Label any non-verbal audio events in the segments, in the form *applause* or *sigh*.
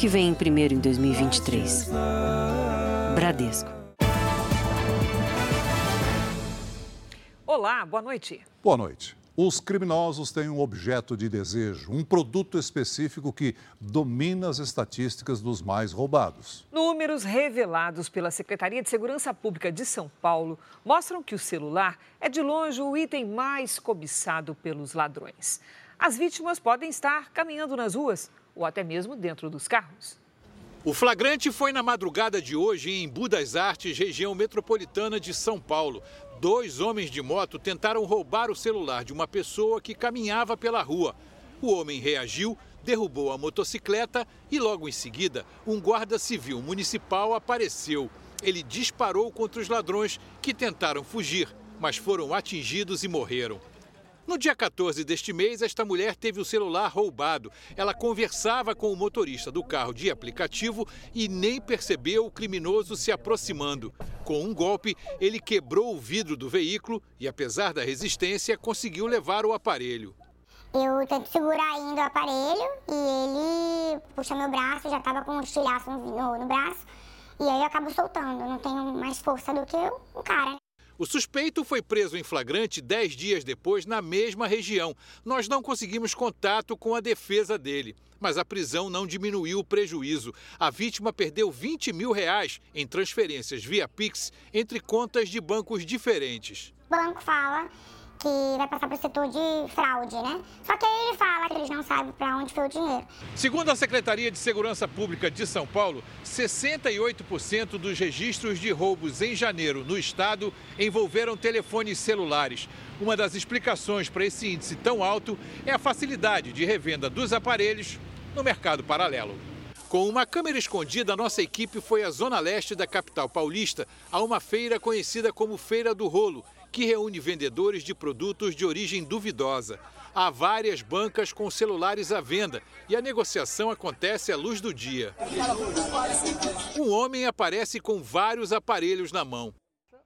que vem primeiro em 2023. Bradesco. Olá, boa noite. Boa noite. Os criminosos têm um objeto de desejo, um produto específico que domina as estatísticas dos mais roubados. Números revelados pela Secretaria de Segurança Pública de São Paulo mostram que o celular é de longe o item mais cobiçado pelos ladrões. As vítimas podem estar caminhando nas ruas ou até mesmo dentro dos carros. O flagrante foi na madrugada de hoje em Budas Artes, região metropolitana de São Paulo. Dois homens de moto tentaram roubar o celular de uma pessoa que caminhava pela rua. O homem reagiu, derrubou a motocicleta e, logo em seguida, um guarda civil municipal apareceu. Ele disparou contra os ladrões que tentaram fugir, mas foram atingidos e morreram. No dia 14 deste mês, esta mulher teve o celular roubado. Ela conversava com o motorista do carro de aplicativo e nem percebeu o criminoso se aproximando. Com um golpe, ele quebrou o vidro do veículo e, apesar da resistência, conseguiu levar o aparelho. Eu tento segurar ainda o aparelho e ele puxa meu braço, já estava com um estilhaço no, braço, e aí eu acabo soltando. Não tenho mais força do que o cara. O suspeito foi preso em flagrante dez dias depois na mesma região. Nós não conseguimos contato com a defesa dele. Mas a prisão não diminuiu o prejuízo. A vítima perdeu 20 mil reais em transferências via Pix entre contas de bancos diferentes. O banco fala que vai passar para o setor de fraude, né? Só que aí ele fala que eles não sabem para onde foi o dinheiro. Segundo a Secretaria de Segurança Pública de São Paulo, 68% dos registros de roubos em janeiro no estado envolveram telefones celulares. Uma das explicações para esse índice tão alto é a facilidade de revenda dos aparelhos no mercado paralelo. Com uma câmera escondida, nossa equipe foi à zona leste da capital paulista, a uma feira conhecida como Feira do Rolo, que reúne vendedores de produtos de origem duvidosa. Há várias bancas com celulares à venda e a negociação acontece à luz do dia. Um homem aparece com vários aparelhos na mão.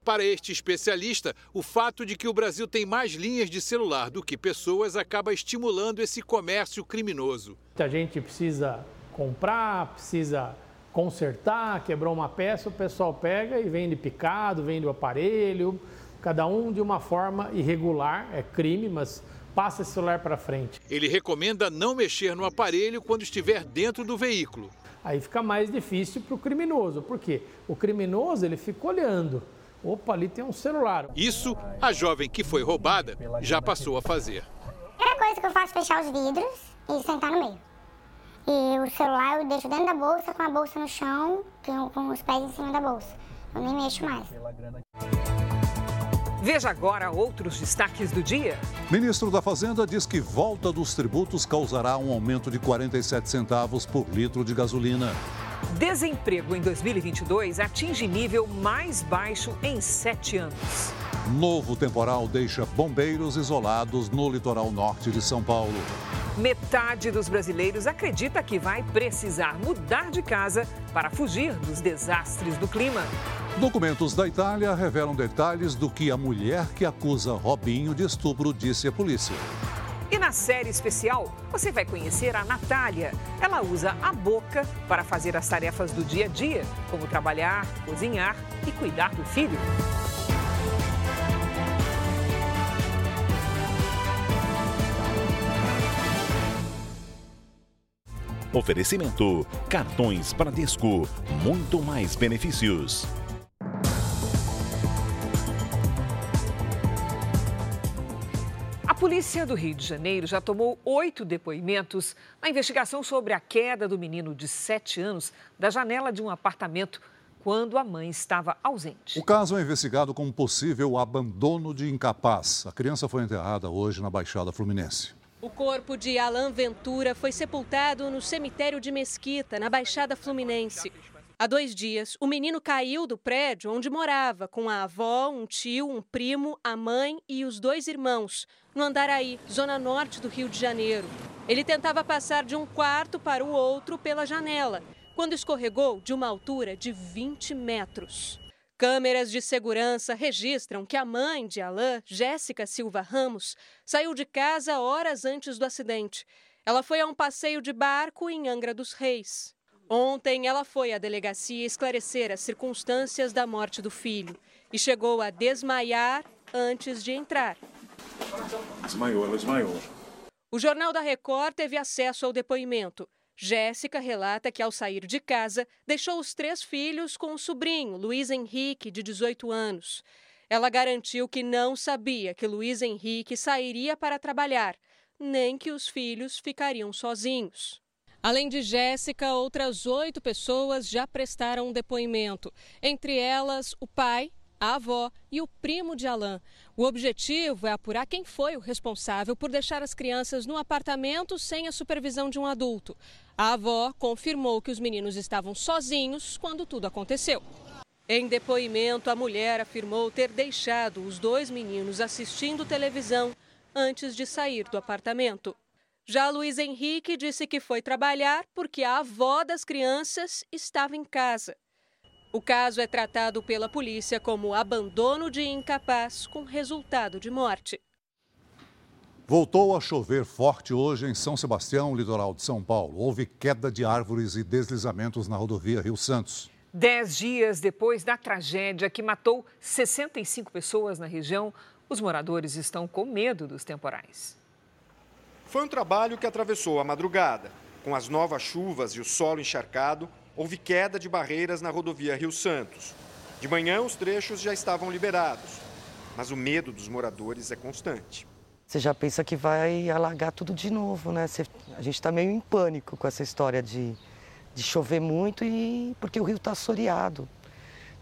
Para este especialista, o fato de que o Brasil tem mais linhas de celular do que pessoas acaba estimulando esse comércio criminoso. A gente precisa comprar, precisa consertar, quebrou uma peça, o pessoal pega e vende picado, vende o aparelho, cada um de uma forma irregular, é crime, mas passa esse celular para frente. Ele recomenda não mexer no aparelho quando estiver dentro do veículo. Aí fica mais difícil para o criminoso, porque o criminoso ele fica olhando. Opa, ali tem um celular. Isso a jovem que foi roubada já passou a fazer. A primeira coisa que eu faço é fechar os vidros e sentar no meio. E o celular eu deixo dentro da bolsa, com a bolsa no chão, com os pés em cima da bolsa. Eu nem mexo mais. Veja agora outros destaques do dia. Ministro da Fazenda diz que volta dos tributos causará um aumento de 47 centavos por litro de gasolina. Desemprego em 2022 atinge nível mais baixo em sete anos. Novo temporal deixa bombeiros isolados no litoral norte de São Paulo. Metade dos brasileiros acredita que vai precisar mudar de casa para fugir dos desastres do clima. Documentos da Itália revelam detalhes do que a mulher que acusa Robinho de estupro disse à polícia. E na série especial, você vai conhecer a Natália. Ela usa a boca para fazer as tarefas do dia a dia, como trabalhar, cozinhar e cuidar do filho. Oferecimento: cartões Bradesco, muito mais benefícios. Polícia do Rio de Janeiro já tomou oito depoimentos na investigação sobre a queda do menino de sete anos da janela de um apartamento quando a mãe estava ausente. O caso é investigado como possível abandono de incapaz. A criança foi enterrada hoje na Baixada Fluminense. O corpo de Alain Ventura foi sepultado no cemitério de Mesquita, na Baixada Fluminense. Há dois dias, o menino caiu do prédio onde morava com a avó, um tio, um primo, a mãe e os dois irmãos, no Andaraí, zona norte do Rio de Janeiro. Ele tentava passar de um quarto para o outro pela janela, quando escorregou de uma altura de 20 metros. Câmeras de segurança registram que a mãe de Alain, Jéssica Silva Ramos, saiu de casa horas antes do acidente. Ela foi a um passeio de barco em Angra dos Reis. Ontem, ela foi à delegacia esclarecer as circunstâncias da morte do filho e chegou a desmaiar antes de entrar. Desmaiou, ela desmaiou. O Jornal da Record teve acesso ao depoimento. Jéssica relata que, ao sair de casa, deixou os três filhos com o sobrinho, Luiz Henrique, de 18 anos. Ela garantiu que não sabia que Luiz Henrique sairia para trabalhar, nem que os filhos ficariam sozinhos. Além de Jéssica, outras oito pessoas já prestaram depoimento, entre elas o pai, a avó e o primo de Alain. O objetivo é apurar quem foi o responsável por deixar as crianças no apartamento sem a supervisão de um adulto. A avó confirmou que os meninos estavam sozinhos quando tudo aconteceu. Em depoimento, a mulher afirmou ter deixado os dois meninos assistindo televisão antes de sair do apartamento. Já Luiz Henrique disse que foi trabalhar porque a avó das crianças estava em casa. O caso é tratado pela polícia como abandono de incapaz com resultado de morte. Voltou a chover forte hoje em São Sebastião, litoral de São Paulo. Houve queda de árvores e deslizamentos na rodovia Rio Santos. Dez dias depois da tragédia que matou 65 pessoas na região, os moradores estão com medo dos temporais. Foi um trabalho que atravessou a madrugada. Com as novas chuvas e o solo encharcado, houve queda de barreiras na rodovia Rio Santos. De manhã, os trechos já estavam liberados, mas o medo dos moradores é constante. Você já pensa que vai alagar tudo de novo, né? Você, a gente está meio em pânico com essa história de, de chover muito e porque o rio está assoreado.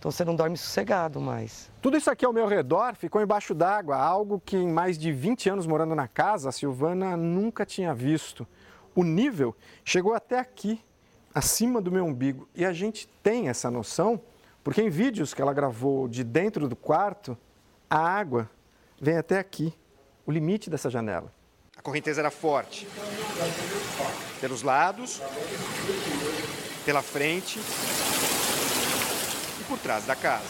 Então você não dorme sossegado mais. Tudo isso aqui ao meu redor ficou embaixo d'água, algo que em mais de 20 anos morando na casa, a Silvana nunca tinha visto. O nível chegou até aqui, acima do meu umbigo. E a gente tem essa noção porque em vídeos que ela gravou de dentro do quarto, a água vem até aqui, o limite dessa janela. A correnteza era forte. Pelos lados, pela frente por trás da casa.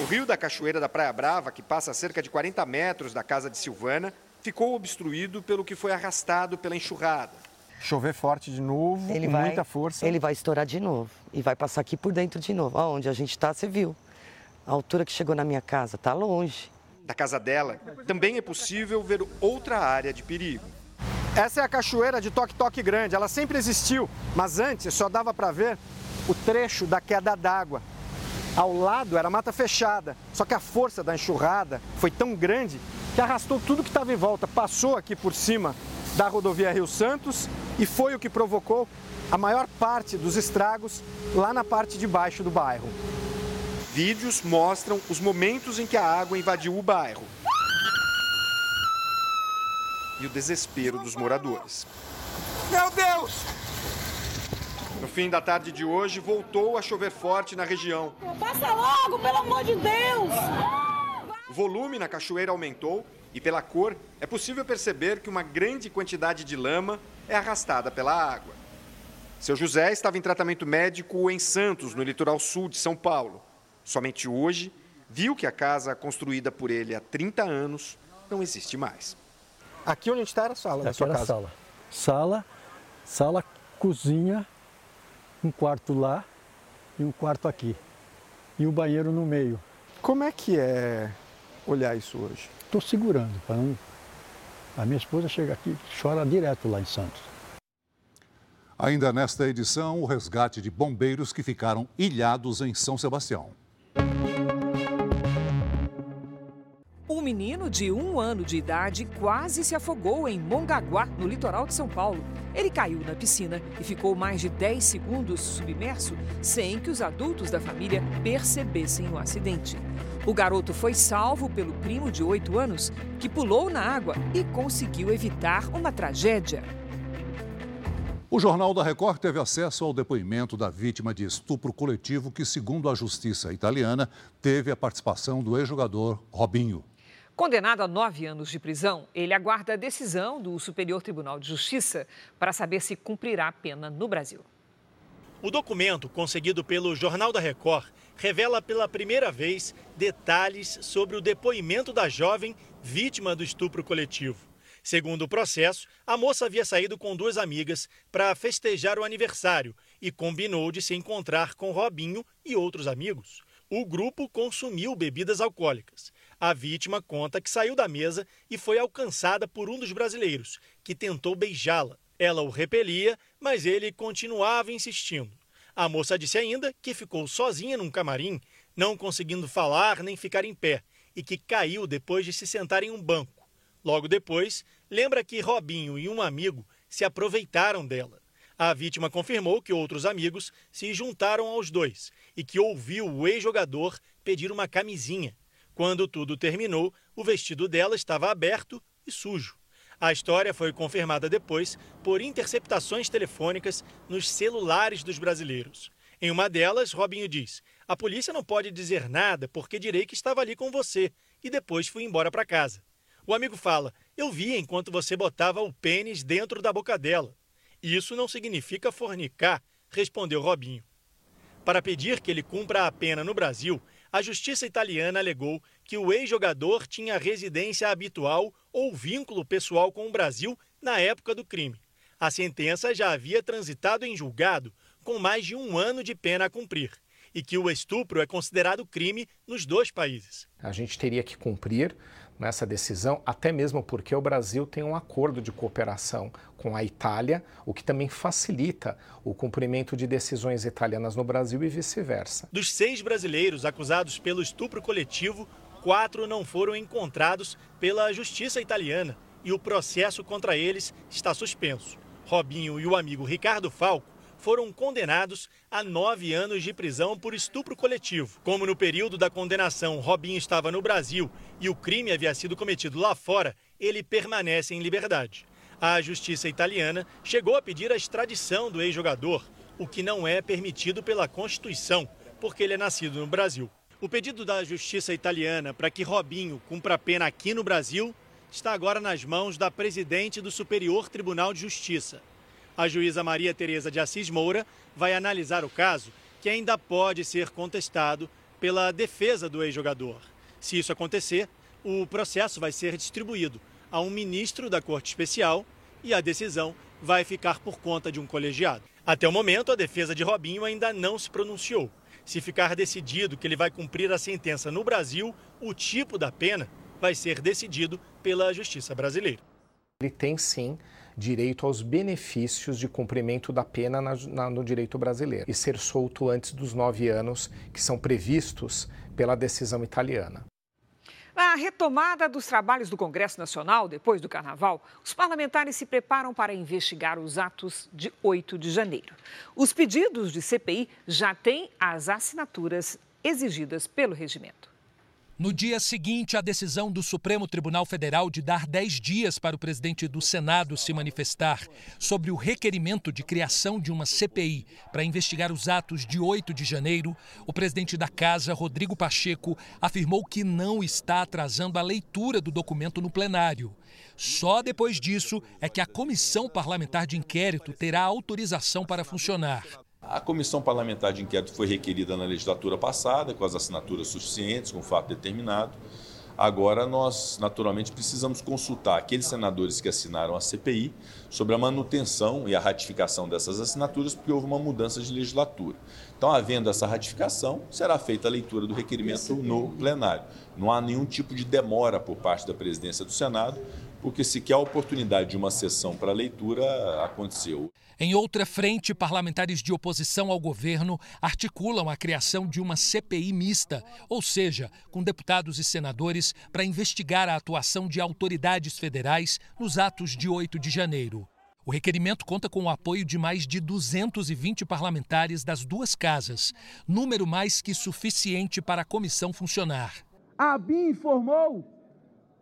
O rio da Cachoeira da Praia Brava, que passa a cerca de 40 metros da casa de Silvana, ficou obstruído pelo que foi arrastado pela enxurrada. Chover forte de novo, ele com vai, muita força. Ele vai estourar de novo e vai passar aqui por dentro de novo. Onde a gente está, você viu. A altura que chegou na minha casa, está longe. Da casa dela, também é possível ver outra área de perigo. Essa é a cachoeira de Toque Toque Grande. Ela sempre existiu, mas antes só dava para ver o trecho da queda d'água. Ao lado era mata fechada, só que a força da enxurrada foi tão grande que arrastou tudo que estava em volta, passou aqui por cima da rodovia Rio Santos e foi o que provocou a maior parte dos estragos lá na parte de baixo do bairro. Vídeos mostram os momentos em que a água invadiu o bairro e o desespero dos moradores. Meu Deus! No fim da tarde de hoje, voltou a chover forte na região. Passa logo, pelo amor de Deus! O volume na cachoeira aumentou e, pela cor, é possível perceber que uma grande quantidade de lama é arrastada pela água. Seu José estava em tratamento médico em Santos, no litoral sul de São Paulo. Somente hoje viu que a casa construída por ele há 30 anos não existe mais. Aqui onde a gente está era a sala da Aqui sua era casa? sala. Sala, sala, cozinha, um quarto lá e um quarto aqui. E o banheiro no meio. Como é que é olhar isso hoje? Estou segurando para não. A minha esposa chega aqui e chora direto lá em Santos. Ainda nesta edição, o resgate de bombeiros que ficaram ilhados em São Sebastião. Um menino de um ano de idade quase se afogou em Mongaguá, no litoral de São Paulo. Ele caiu na piscina e ficou mais de 10 segundos submerso sem que os adultos da família percebessem o acidente. O garoto foi salvo pelo primo de 8 anos, que pulou na água e conseguiu evitar uma tragédia. O Jornal da Record teve acesso ao depoimento da vítima de estupro coletivo, que, segundo a justiça italiana, teve a participação do ex-jogador Robinho. Condenado a nove anos de prisão, ele aguarda a decisão do Superior Tribunal de Justiça para saber se cumprirá a pena no Brasil. O documento, conseguido pelo Jornal da Record, revela pela primeira vez detalhes sobre o depoimento da jovem vítima do estupro coletivo. Segundo o processo, a moça havia saído com duas amigas para festejar o aniversário e combinou de se encontrar com Robinho e outros amigos. O grupo consumiu bebidas alcoólicas. A vítima conta que saiu da mesa e foi alcançada por um dos brasileiros, que tentou beijá-la. Ela o repelia, mas ele continuava insistindo. A moça disse ainda que ficou sozinha num camarim, não conseguindo falar nem ficar em pé, e que caiu depois de se sentar em um banco. Logo depois, lembra que Robinho e um amigo se aproveitaram dela. A vítima confirmou que outros amigos se juntaram aos dois e que ouviu o ex-jogador pedir uma camisinha. Quando tudo terminou, o vestido dela estava aberto e sujo. A história foi confirmada depois por interceptações telefônicas nos celulares dos brasileiros. Em uma delas, Robinho diz: A polícia não pode dizer nada porque direi que estava ali com você e depois fui embora para casa. O amigo fala: Eu vi enquanto você botava o pênis dentro da boca dela. Isso não significa fornicar, respondeu Robinho. Para pedir que ele cumpra a pena no Brasil, a justiça italiana alegou que o ex-jogador tinha residência habitual ou vínculo pessoal com o Brasil na época do crime. A sentença já havia transitado em julgado, com mais de um ano de pena a cumprir, e que o estupro é considerado crime nos dois países. A gente teria que cumprir nessa decisão, até mesmo porque o Brasil tem um acordo de cooperação com a Itália, o que também facilita o cumprimento de decisões italianas no Brasil e vice-versa. Dos seis brasileiros acusados pelo estupro coletivo, quatro não foram encontrados pela justiça italiana e o processo contra eles está suspenso. Robinho e o amigo Ricardo Falco foram condenados a nove anos de prisão por estupro coletivo. Como no período da condenação Robinho estava no Brasil e o crime havia sido cometido lá fora, ele permanece em liberdade. A justiça italiana chegou a pedir a extradição do ex-jogador, o que não é permitido pela Constituição, porque ele é nascido no Brasil. O pedido da justiça italiana para que Robinho cumpra a pena aqui no Brasil está agora nas mãos da presidente do Superior Tribunal de Justiça, a juíza Maria Tereza de Assis Moura vai analisar o caso, que ainda pode ser contestado pela defesa do ex-jogador. Se isso acontecer, o processo vai ser distribuído a um ministro da Corte Especial e a decisão vai ficar por conta de um colegiado. Até o momento, a defesa de Robinho ainda não se pronunciou. Se ficar decidido que ele vai cumprir a sentença no Brasil, o tipo da pena vai ser decidido pela Justiça brasileira. Ele tem sim direito aos benefícios de cumprimento da pena na, na, no direito brasileiro e ser solto antes dos nove anos que são previstos pela decisão italiana. Na retomada dos trabalhos do Congresso Nacional, depois do Carnaval, os parlamentares se preparam para investigar os atos de 8 de janeiro. Os pedidos de CPI já têm as assinaturas exigidas pelo regimento. No dia seguinte à decisão do Supremo Tribunal Federal de dar 10 dias para o presidente do Senado se manifestar sobre o requerimento de criação de uma CPI para investigar os atos de 8 de janeiro, o presidente da Casa, Rodrigo Pacheco, afirmou que não está atrasando a leitura do documento no plenário. Só depois disso é que a comissão parlamentar de inquérito terá autorização para funcionar. A comissão parlamentar de inquérito foi requerida na legislatura passada, com as assinaturas suficientes, com o fato determinado. Agora, nós naturalmente precisamos consultar aqueles senadores que assinaram a CPI sobre a manutenção e a ratificação dessas assinaturas, porque houve uma mudança de legislatura. Então, havendo essa ratificação, será feita a leitura do requerimento no plenário. Não há nenhum tipo de demora por parte da presidência do Senado, porque sequer a oportunidade de uma sessão para leitura aconteceu. Em outra frente, parlamentares de oposição ao governo articulam a criação de uma CPI mista, ou seja, com deputados e senadores para investigar a atuação de autoridades federais nos atos de 8 de janeiro. O requerimento conta com o apoio de mais de 220 parlamentares das duas casas, número mais que suficiente para a comissão funcionar. A ABIN informou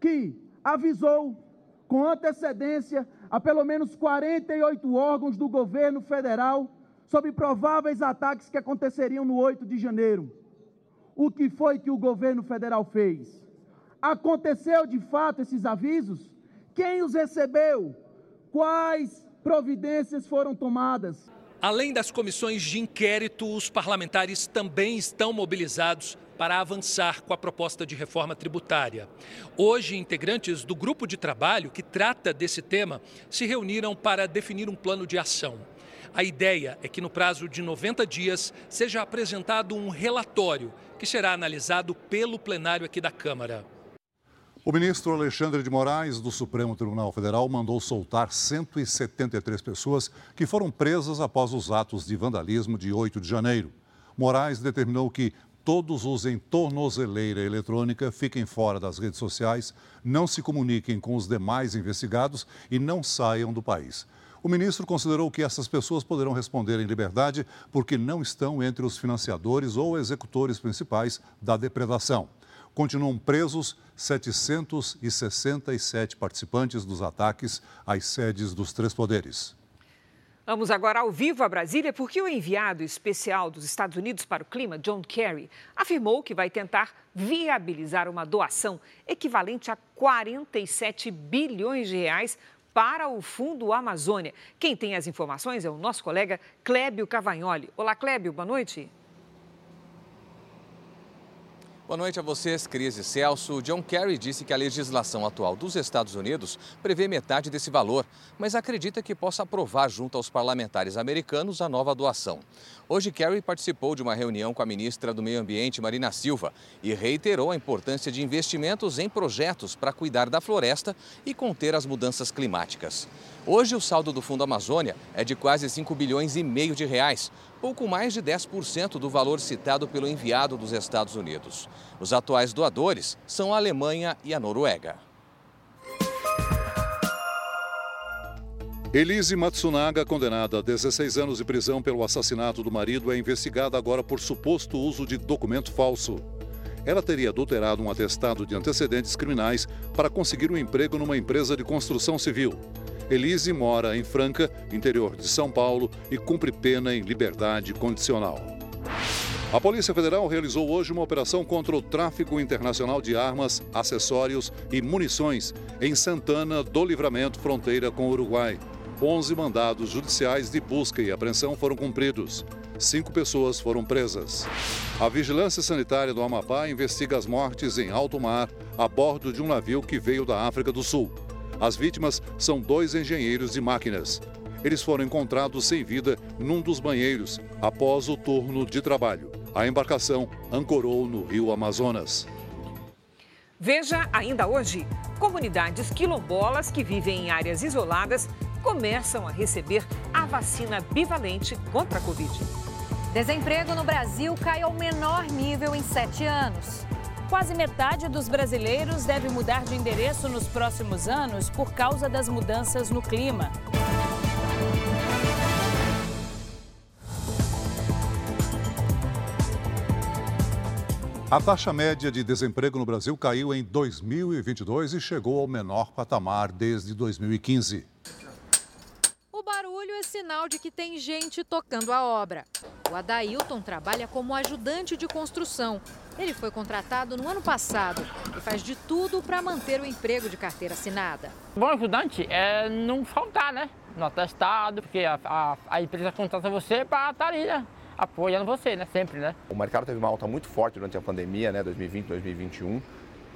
que avisou com antecedência a pelo menos 48 órgãos do governo federal sobre prováveis ataques que aconteceriam no 8 de janeiro. O que foi que o governo federal fez? Aconteceu de fato esses avisos? Quem os recebeu? Quais providências foram tomadas? Além das comissões de inquérito, os parlamentares também estão mobilizados para avançar com a proposta de reforma tributária. Hoje, integrantes do grupo de trabalho que trata desse tema se reuniram para definir um plano de ação. A ideia é que no prazo de 90 dias seja apresentado um relatório que será analisado pelo plenário aqui da Câmara. O ministro Alexandre de Moraes, do Supremo Tribunal Federal, mandou soltar 173 pessoas que foram presas após os atos de vandalismo de 8 de janeiro. Moraes determinou que todos usem tornozeleira eletrônica, fiquem fora das redes sociais, não se comuniquem com os demais investigados e não saiam do país. O ministro considerou que essas pessoas poderão responder em liberdade porque não estão entre os financiadores ou executores principais da depredação. Continuam presos 767 participantes dos ataques às sedes dos três poderes. Vamos agora ao vivo a Brasília, porque o enviado especial dos Estados Unidos para o clima, John Kerry, afirmou que vai tentar viabilizar uma doação equivalente a 47 bilhões de reais para o Fundo Amazônia. Quem tem as informações é o nosso colega Clébio Cavagnoli. Olá, Clébio, boa noite. Boa noite a vocês, Cris e Celso. John Kerry disse que a legislação atual dos Estados Unidos prevê metade desse valor, mas acredita que possa aprovar junto aos parlamentares americanos a nova doação. Hoje, Kerry participou de uma reunião com a ministra do Meio Ambiente, Marina Silva, e reiterou a importância de investimentos em projetos para cuidar da floresta e conter as mudanças climáticas. Hoje, o saldo do Fundo Amazônia é de quase 5 bilhões e meio de reais, pouco mais de 10% do valor citado pelo enviado dos Estados Unidos. Os atuais doadores são a Alemanha e a Noruega. Elise Matsunaga, condenada a 16 anos de prisão pelo assassinato do marido, é investigada agora por suposto uso de documento falso. Ela teria adulterado um atestado de antecedentes criminais para conseguir um emprego numa empresa de construção civil. Elise mora em Franca, interior de São Paulo, e cumpre pena em liberdade condicional. A Polícia Federal realizou hoje uma operação contra o tráfico internacional de armas, acessórios e munições em Santana do Livramento, fronteira com o Uruguai. 11 mandados judiciais de busca e apreensão foram cumpridos. Cinco pessoas foram presas. A Vigilância Sanitária do Amapá investiga as mortes em alto mar a bordo de um navio que veio da África do Sul. As vítimas são dois engenheiros de máquinas. Eles foram encontrados sem vida num dos banheiros após o turno de trabalho. A embarcação ancorou no rio Amazonas. Veja ainda hoje: comunidades quilombolas que vivem em áreas isoladas começam a receber a vacina bivalente contra a Covid. Desemprego no Brasil cai ao menor nível em sete anos. Quase metade dos brasileiros deve mudar de endereço nos próximos anos por causa das mudanças no clima. A taxa média de desemprego no Brasil caiu em 2022 e chegou ao menor patamar desde 2015. O barulho é sinal de que tem gente tocando a obra. O Adailton trabalha como ajudante de construção ele foi contratado no ano passado e faz de tudo para manter o emprego de carteira assinada. Bom ajudante é não faltar, né? No atestado, porque a, a, a empresa contrata você para estar ali, né? apoiando você, né? Sempre, né? O mercado teve uma alta muito forte durante a pandemia, né? 2020, 2021.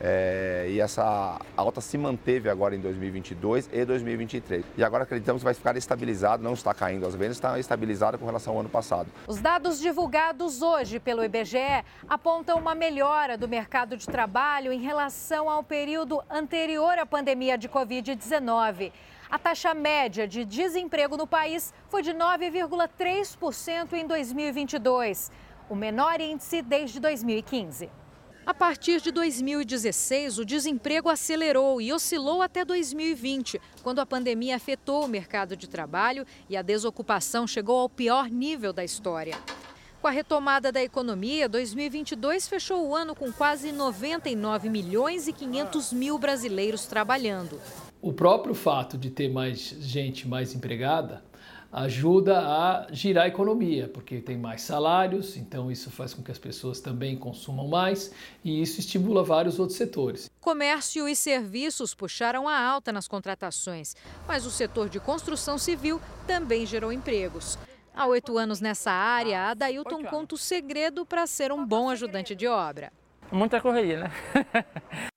É, e essa alta se manteve agora em 2022 e 2023. E agora acreditamos que vai ficar estabilizado, não está caindo as vendas, está estabilizada com relação ao ano passado. Os dados divulgados hoje pelo IBGE apontam uma melhora do mercado de trabalho em relação ao período anterior à pandemia de Covid-19. A taxa média de desemprego no país foi de 9,3% em 2022, o menor índice desde 2015. A partir de 2016, o desemprego acelerou e oscilou até 2020, quando a pandemia afetou o mercado de trabalho e a desocupação chegou ao pior nível da história. Com a retomada da economia, 2022 fechou o ano com quase 99 milhões e 500 mil brasileiros trabalhando. O próprio fato de ter mais gente mais empregada ajuda a girar a economia, porque tem mais salários, então isso faz com que as pessoas também consumam mais e isso estimula vários outros setores. Comércio e serviços puxaram a alta nas contratações, mas o setor de construção civil também gerou empregos. Há oito anos nessa área, Adailton conta o segredo para ser um bom ajudante de obra. Muita correria, né? *laughs*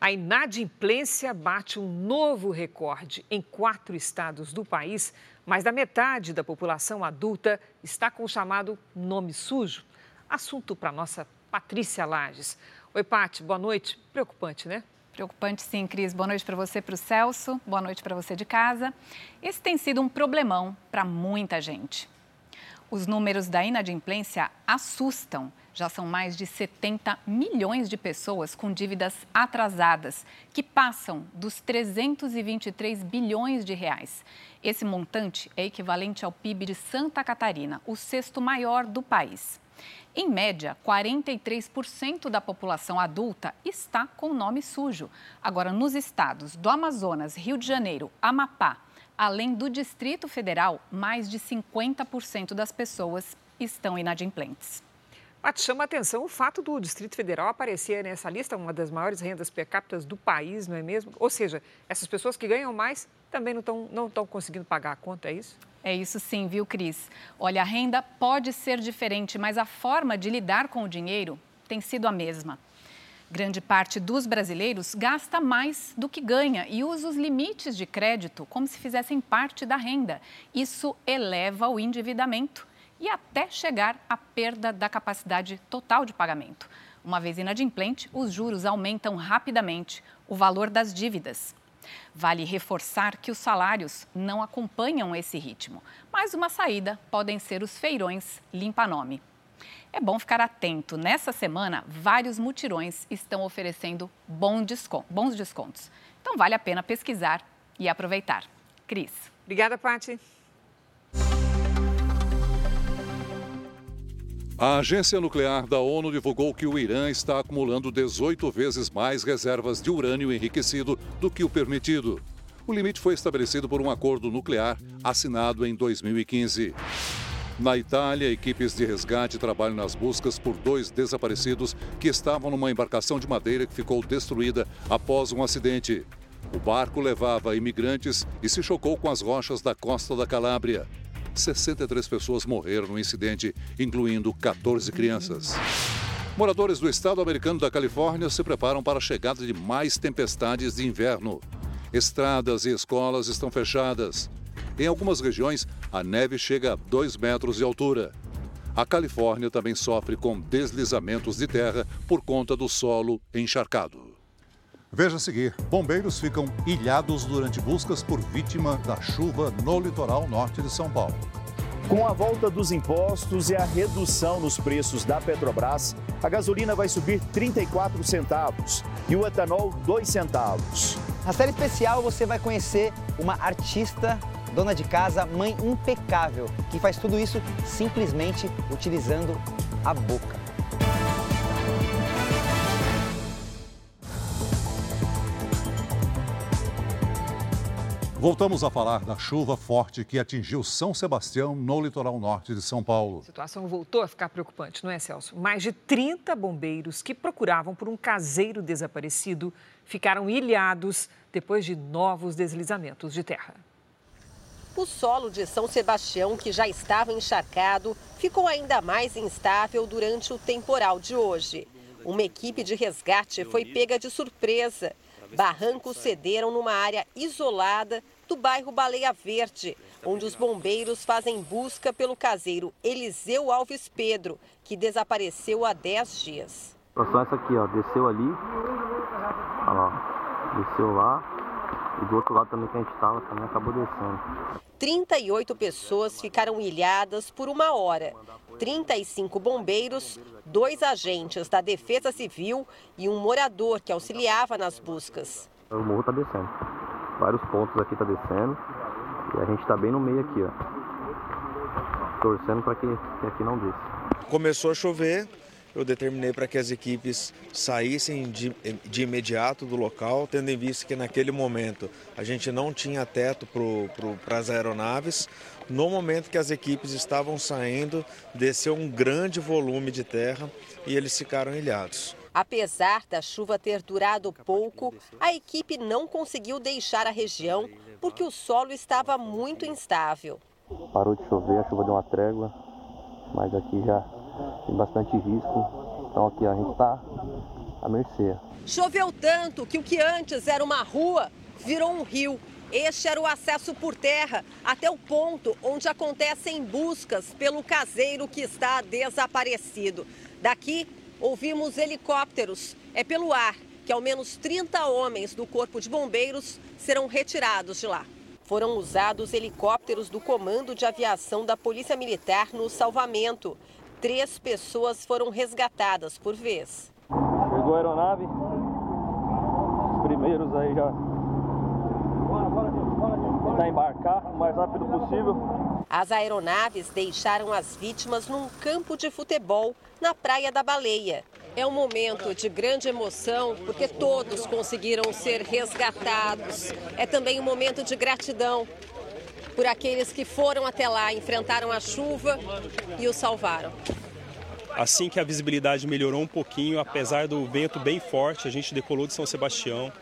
A inadimplência bate um novo recorde. Em quatro estados do país, mais da metade da população adulta está com o chamado nome sujo. Assunto para nossa Patrícia Lages. Oi, Pati, boa noite. Preocupante, né? Preocupante sim, Cris. Boa noite para você, para o Celso. Boa noite para você de casa. Esse tem sido um problemão para muita gente. Os números da inadimplência assustam. Já são mais de 70 milhões de pessoas com dívidas atrasadas, que passam dos 323 bilhões de reais. Esse montante é equivalente ao PIB de Santa Catarina, o sexto maior do país. Em média, 43% da população adulta está com nome sujo. Agora, nos estados do Amazonas, Rio de Janeiro, Amapá, além do Distrito Federal, mais de 50% das pessoas estão inadimplentes. Mas chama a atenção o fato do Distrito Federal aparecer nessa lista, uma das maiores rendas per capita do país, não é mesmo? Ou seja, essas pessoas que ganham mais também não estão não estão conseguindo pagar a conta, é isso? É isso sim, viu, Cris? Olha, a renda pode ser diferente, mas a forma de lidar com o dinheiro tem sido a mesma. Grande parte dos brasileiros gasta mais do que ganha e usa os limites de crédito como se fizessem parte da renda. Isso eleva o endividamento e até chegar à perda da capacidade total de pagamento. Uma vez inadimplente, os juros aumentam rapidamente o valor das dívidas. Vale reforçar que os salários não acompanham esse ritmo, mas uma saída podem ser os feirões limpa-nome. É bom ficar atento. Nessa semana, vários mutirões estão oferecendo bons descontos. Então, vale a pena pesquisar e aproveitar. Cris. Obrigada, Paty. A agência nuclear da ONU divulgou que o Irã está acumulando 18 vezes mais reservas de urânio enriquecido do que o permitido. O limite foi estabelecido por um acordo nuclear assinado em 2015. Na Itália, equipes de resgate trabalham nas buscas por dois desaparecidos que estavam numa embarcação de madeira que ficou destruída após um acidente. O barco levava imigrantes e se chocou com as rochas da costa da Calábria. 63 pessoas morreram no incidente, incluindo 14 crianças. Moradores do estado americano da Califórnia se preparam para a chegada de mais tempestades de inverno. Estradas e escolas estão fechadas. Em algumas regiões, a neve chega a 2 metros de altura. A Califórnia também sofre com deslizamentos de terra por conta do solo encharcado. Veja a seguir: bombeiros ficam ilhados durante buscas por vítima da chuva no litoral norte de São Paulo. Com a volta dos impostos e a redução nos preços da Petrobras, a gasolina vai subir 34 centavos e o etanol 2 centavos. Na série especial você vai conhecer uma artista, dona de casa, mãe impecável, que faz tudo isso simplesmente utilizando a boca. Voltamos a falar da chuva forte que atingiu São Sebastião, no litoral norte de São Paulo. A situação voltou a ficar preocupante, não é, Celso? Mais de 30 bombeiros que procuravam por um caseiro desaparecido ficaram ilhados depois de novos deslizamentos de terra. O solo de São Sebastião, que já estava encharcado, ficou ainda mais instável durante o temporal de hoje. Uma equipe de resgate foi pega de surpresa Barrancos cederam numa área isolada do bairro Baleia Verde, onde os bombeiros fazem busca pelo caseiro Eliseu Alves Pedro, que desapareceu há 10 dias. É essa aqui, ó, desceu ali, lá, desceu lá, e do outro lado também que a gente estava também acabou descendo. 38 pessoas ficaram ilhadas por uma hora. 35 bombeiros, dois agentes da Defesa Civil e um morador que auxiliava nas buscas. O morro está descendo. Vários pontos aqui está descendo. E a gente está bem no meio aqui, ó. Torcendo para que, que aqui não desça. Começou a chover, eu determinei para que as equipes saíssem de, de, imediato do local, tendo em vista que naquele momento a gente não tinha teto para as aeronaves. No momento que as equipes estavam saindo, desceu um grande volume de terra e eles ficaram ilhados. Apesar da chuva ter durado pouco, a equipe não conseguiu deixar a região porque o solo estava muito instável. Parou de chover, a chuva deu uma trégua, mas aqui já tem bastante risco. Então aqui a gente está à mercê. Choveu tanto que o que antes era uma rua virou um rio. Este era o acesso por terra até o ponto onde acontecem buscas pelo caseiro que está desaparecido. Daqui ouvimos helicópteros. É pelo ar que ao menos 30 homens do Corpo de Bombeiros serão retirados de lá. Foram usados helicópteros do Comando de Aviação da Polícia Militar no salvamento. Três pessoas foram resgatadas por vez. Chegou a aeronave. Os primeiros aí já tentar embarcar o mais rápido possível. As aeronaves deixaram as vítimas num campo de futebol na Praia da Baleia. É um momento de grande emoção porque todos conseguiram ser resgatados. É também um momento de gratidão por aqueles que foram até lá, enfrentaram a chuva e o salvaram. Assim que a visibilidade melhorou um pouquinho, apesar do vento bem forte, a gente decolou de São Sebastião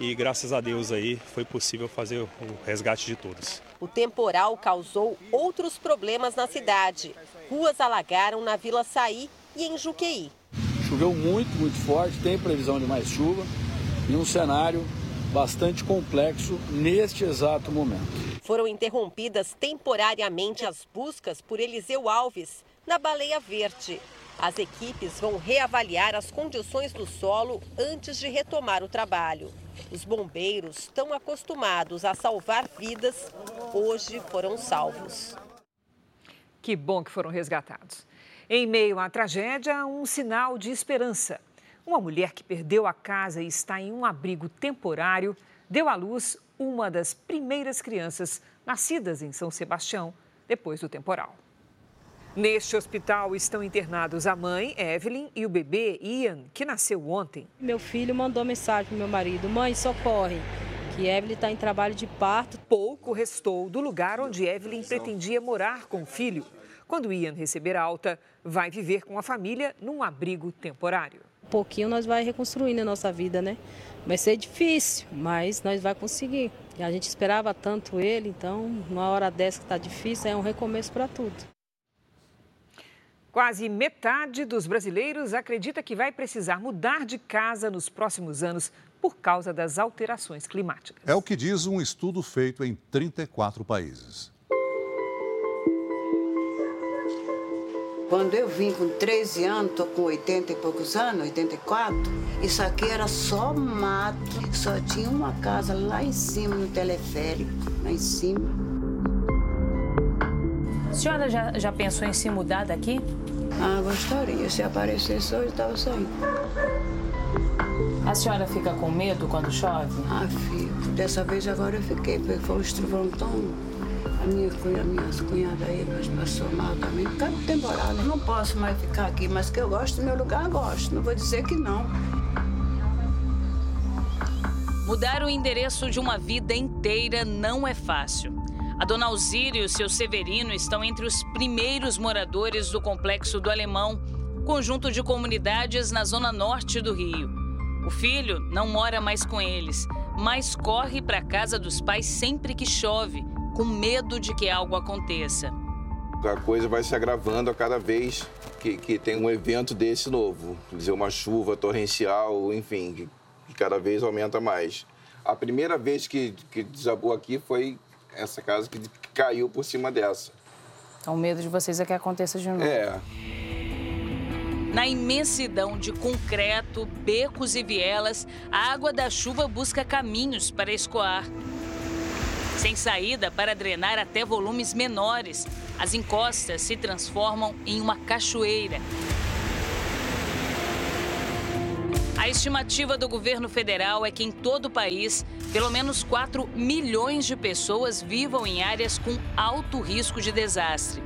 e graças a Deus aí foi possível fazer o resgate de todos. O temporal causou outros problemas na cidade. Ruas alagaram na Vila Saí e em Juqueí. Choveu muito, muito forte, tem previsão de mais chuva e um cenário bastante complexo neste exato momento. Foram interrompidas temporariamente as buscas por Eliseu Alves, na Baleia Verde. As equipes vão reavaliar as condições do solo antes de retomar o trabalho. Os bombeiros, tão acostumados a salvar vidas, hoje foram salvos. Que bom que foram resgatados. Em meio à tragédia, um sinal de esperança. Uma mulher que perdeu a casa e está em um abrigo temporário deu à luz uma das primeiras crianças nascidas em São Sebastião depois do temporal. Neste hospital estão internados a mãe, Evelyn, e o bebê, Ian, que nasceu ontem. Meu filho mandou mensagem para meu marido: Mãe, socorre, que Evelyn está em trabalho de parto. Pouco restou do lugar onde Evelyn pretendia morar com o filho. Quando Ian receber alta, vai viver com a família num abrigo temporário. Um pouquinho nós vai reconstruindo a nossa vida, né? Vai ser difícil, mas nós vai conseguir. A gente esperava tanto ele, então, numa hora dessa que está difícil, é um recomeço para tudo. Quase metade dos brasileiros acredita que vai precisar mudar de casa nos próximos anos por causa das alterações climáticas. É o que diz um estudo feito em 34 países. Quando eu vim com 13 anos, tô com 80 e poucos anos, 84, isso aqui era só mato, só tinha uma casa lá em cima no teleférico, lá em cima. A senhora já, já pensou em se mudar daqui? Ah, gostaria. Se aparecesse hoje, estava saindo. A senhora fica com medo quando chove? Ah, fico. Dessa vez agora eu fiquei, porque foi um estruvão tão... A minha, a minha cunhada aí passou mal também. Ficar temporada. Não posso mais ficar aqui, mas que eu gosto do meu lugar, gosto. Não vou dizer que não. Mudar o endereço de uma vida inteira não é fácil. A dona Alzira e o seu Severino estão entre os primeiros moradores do Complexo do Alemão, conjunto de comunidades na zona norte do Rio. O filho não mora mais com eles, mas corre para a casa dos pais sempre que chove, com medo de que algo aconteça. A coisa vai se agravando a cada vez que, que tem um evento desse novo. Quer dizer, uma chuva torrencial, enfim, que, que cada vez aumenta mais. A primeira vez que, que desabou aqui foi essa casa que caiu por cima dessa. Então o medo de vocês é que aconteça de novo. É. Na imensidão de concreto, becos e vielas, a água da chuva busca caminhos para escoar. Sem saída para drenar até volumes menores, as encostas se transformam em uma cachoeira. A estimativa do governo federal é que em todo o país, pelo menos 4 milhões de pessoas vivam em áreas com alto risco de desastre.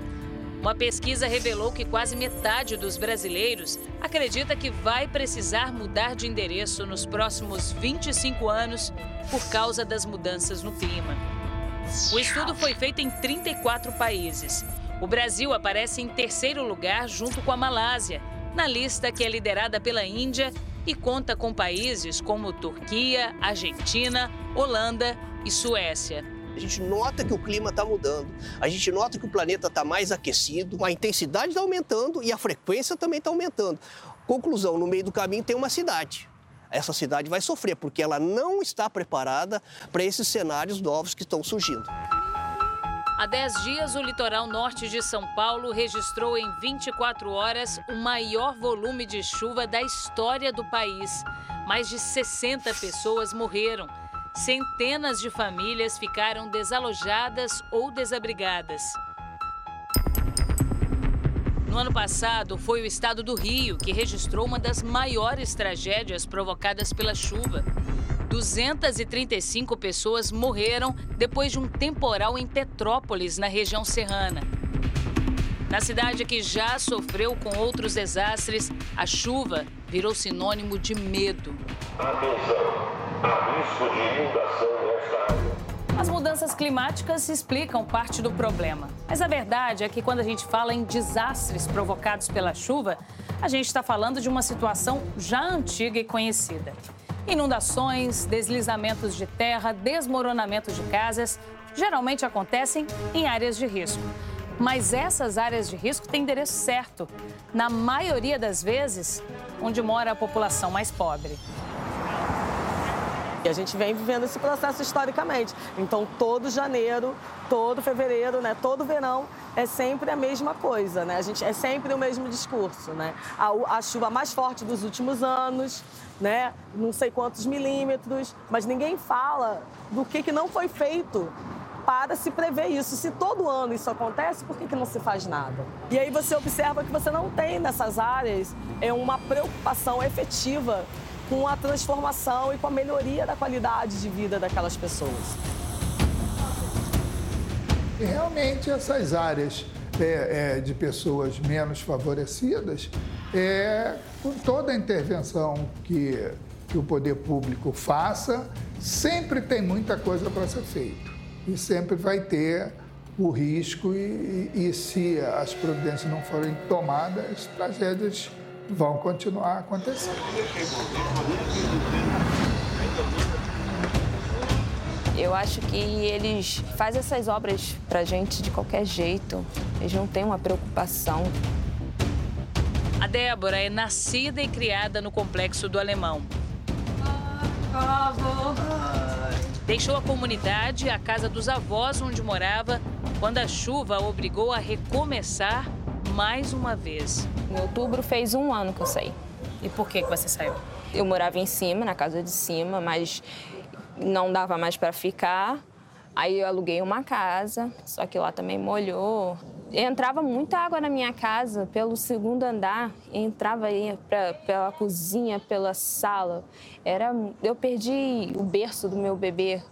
Uma pesquisa revelou que quase metade dos brasileiros acredita que vai precisar mudar de endereço nos próximos 25 anos por causa das mudanças no clima. O estudo foi feito em 34 países. O Brasil aparece em terceiro lugar junto com a Malásia na lista que é liderada pela Índia e conta com países como Turquia, Argentina, Holanda e Suécia. A gente nota que o clima está mudando, a gente nota que o planeta está mais aquecido, a intensidade está aumentando e a frequência também está aumentando. Conclusão: no meio do caminho tem uma cidade. Essa cidade vai sofrer porque ela não está preparada para esses cenários novos que estão surgindo. Há 10 dias, o litoral norte de São Paulo registrou em 24 horas o maior volume de chuva da história do país. Mais de 60 pessoas morreram. Centenas de famílias ficaram desalojadas ou desabrigadas. No ano passado, foi o estado do Rio que registrou uma das maiores tragédias provocadas pela chuva. 235 pessoas morreram depois de um temporal em Petrópolis, na região serrana. Na cidade que já sofreu com outros desastres, a chuva virou sinônimo de medo. Atenção! Risco de inundação nesta. As mudanças climáticas explicam parte do problema. Mas a verdade é que quando a gente fala em desastres provocados pela chuva, a gente está falando de uma situação já antiga e conhecida. Inundações, deslizamentos de terra, desmoronamento de casas geralmente acontecem em áreas de risco. Mas essas áreas de risco têm endereço certo, na maioria das vezes, onde mora a população mais pobre. E a gente vem vivendo esse processo historicamente. Então, todo janeiro, todo fevereiro, né, todo verão é sempre a mesma coisa, né? A gente é sempre o mesmo discurso, né? A, a chuva mais forte dos últimos anos, né? Não sei quantos milímetros, mas ninguém fala do que, que não foi feito para se prever isso. Se todo ano isso acontece, por que, que não se faz nada? E aí você observa que você não tem nessas áreas é uma preocupação efetiva com a transformação e com a melhoria da qualidade de vida daquelas pessoas. E realmente essas áreas é, é, de pessoas menos favorecidas, é, com toda a intervenção que, que o poder público faça, sempre tem muita coisa para ser feito. E sempre vai ter o risco, e, e, e se as providências não forem tomadas, tragédias vão continuar acontecendo. Eu acho que eles fazem essas obras pra gente de qualquer jeito. Eles não têm uma preocupação. A Débora é nascida e criada no complexo do Alemão. Deixou a comunidade e a casa dos avós onde morava quando a chuva a obrigou a recomeçar mais uma vez. Em outubro fez um ano que eu saí. E por que, que você saiu? Eu morava em cima, na casa de cima, mas não dava mais para ficar. Aí eu aluguei uma casa, só que lá também molhou. Entrava muita água na minha casa pelo segundo andar, entrava aí pra, pela cozinha, pela sala. Era, eu perdi o berço do meu bebê.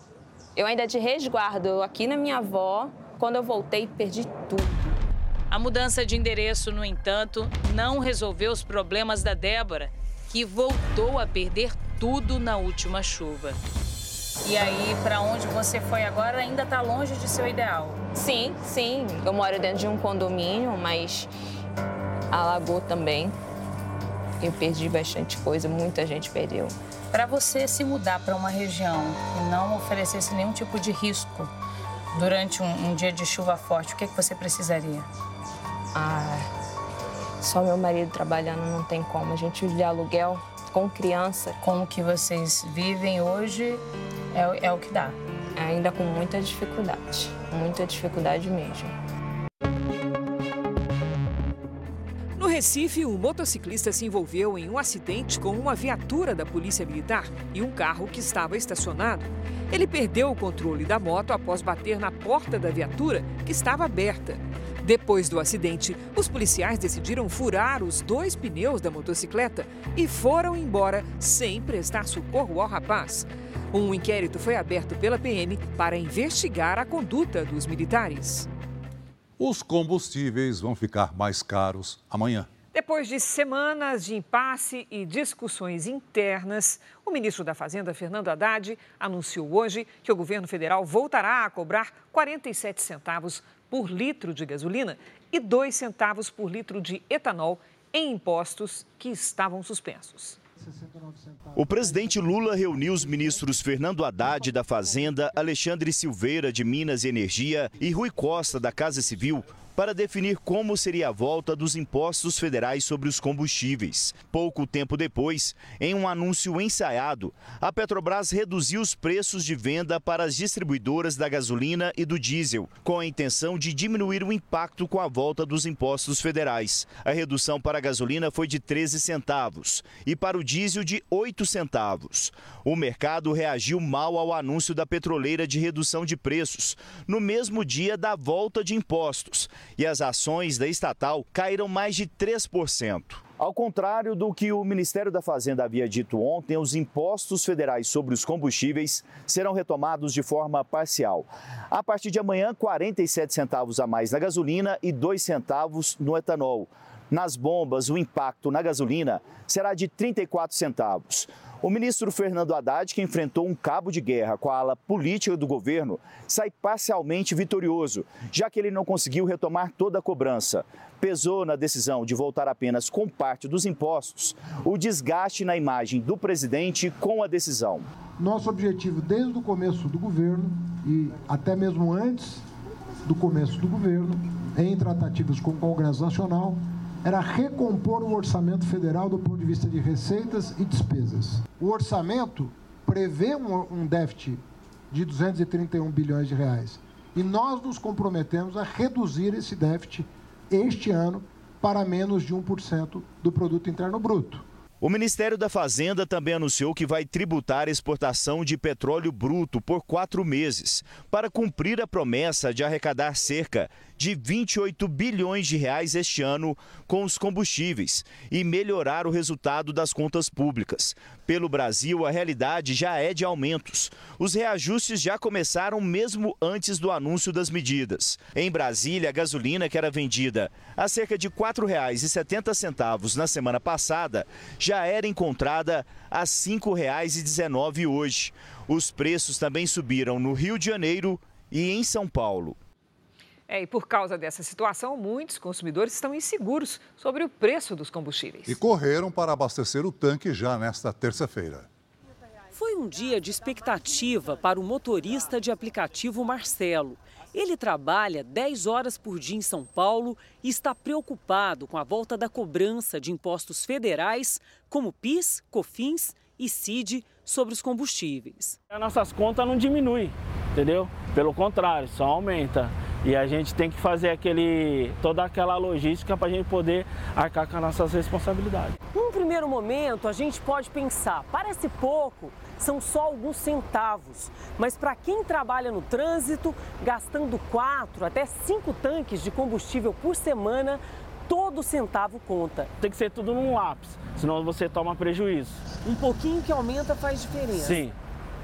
Eu ainda de resguardo aqui na minha avó. Quando eu voltei, perdi tudo. A mudança de endereço, no entanto, não resolveu os problemas da Débora, que voltou a perder tudo na última chuva. E aí, para onde você foi agora ainda está longe de seu ideal? Sim, sim. Eu moro dentro de um condomínio, mas alagou também. Eu perdi bastante coisa, muita gente perdeu. Para você se mudar para uma região que não oferecesse nenhum tipo de risco durante um, um dia de chuva forte, o que, que você precisaria? Ah, só meu marido trabalhando não tem como. A gente vive de aluguel com criança. Como que vocês vivem hoje é, é o que dá. Ainda com muita dificuldade, muita dificuldade mesmo. No Recife, um motociclista se envolveu em um acidente com uma viatura da Polícia Militar e um carro que estava estacionado. Ele perdeu o controle da moto após bater na porta da viatura, que estava aberta. Depois do acidente, os policiais decidiram furar os dois pneus da motocicleta e foram embora sem prestar socorro ao rapaz. Um inquérito foi aberto pela PM para investigar a conduta dos militares. Os combustíveis vão ficar mais caros amanhã. Depois de semanas de impasse e discussões internas, o ministro da Fazenda, Fernando Haddad, anunciou hoje que o governo federal voltará a cobrar 47 centavos por litro de gasolina e 2 centavos por litro de etanol em impostos que estavam suspensos. O presidente Lula reuniu os ministros Fernando Haddad da Fazenda, Alexandre Silveira de Minas e Energia e Rui Costa da Casa Civil para definir como seria a volta dos impostos federais sobre os combustíveis. Pouco tempo depois, em um anúncio ensaiado, a Petrobras reduziu os preços de venda para as distribuidoras da gasolina e do diesel, com a intenção de diminuir o impacto com a volta dos impostos federais. A redução para a gasolina foi de 13 centavos e para o diesel de 8 centavos. O mercado reagiu mal ao anúncio da petroleira de redução de preços, no mesmo dia da volta de impostos e as ações da estatal caíram mais de 3%. Ao contrário do que o Ministério da Fazenda havia dito ontem, os impostos federais sobre os combustíveis serão retomados de forma parcial. A partir de amanhã, 47 centavos a mais na gasolina e 2 centavos no etanol. Nas bombas, o impacto na gasolina será de 34 centavos. O ministro Fernando Haddad, que enfrentou um cabo de guerra com a ala política do governo, sai parcialmente vitorioso, já que ele não conseguiu retomar toda a cobrança. Pesou na decisão de voltar apenas com parte dos impostos o desgaste na imagem do presidente com a decisão. Nosso objetivo desde o começo do governo e até mesmo antes do começo do governo, em tratativas com o Congresso Nacional, era recompor o orçamento federal do ponto de vista de receitas e despesas. O orçamento prevê um, déficit de 231 bilhões de reais e nós nos comprometemos a reduzir esse déficit este ano para menos de 1% do produto interno bruto. O Ministério da Fazenda também anunciou que vai tributar a exportação de petróleo bruto por quatro meses, para cumprir a promessa de arrecadar cerca de 28 bilhões de reais este ano com os combustíveis e melhorar o resultado das contas públicas. Pelo Brasil, a realidade já é de aumentos. Os reajustes já começaram mesmo antes do anúncio das medidas. Em Brasília, a gasolina que era vendida a cerca de R$ 4,70 na semana passada já era encontrada a R$ 5,19 hoje. Os preços também subiram no Rio de Janeiro e em São Paulo. É, e por causa dessa situação, muitos consumidores estão inseguros sobre o preço dos combustíveis. E correram para abastecer o tanque já nesta terça-feira. Foi um dia de expectativa para o motorista de aplicativo Marcelo. Ele trabalha 10 horas por dia em São Paulo e está preocupado com a volta da cobrança de impostos federais, como PIS, COFINS e CID, sobre os combustíveis. As nossas contas não diminuem, entendeu? Pelo contrário, só aumenta. E a gente tem que fazer aquele, toda aquela logística para a gente poder arcar com as nossas responsabilidades. Num primeiro momento, a gente pode pensar, parece pouco, são só alguns centavos. Mas para quem trabalha no trânsito, gastando quatro até cinco tanques de combustível por semana, todo centavo conta. Tem que ser tudo num lápis, senão você toma prejuízo. Um pouquinho que aumenta faz diferença. Sim,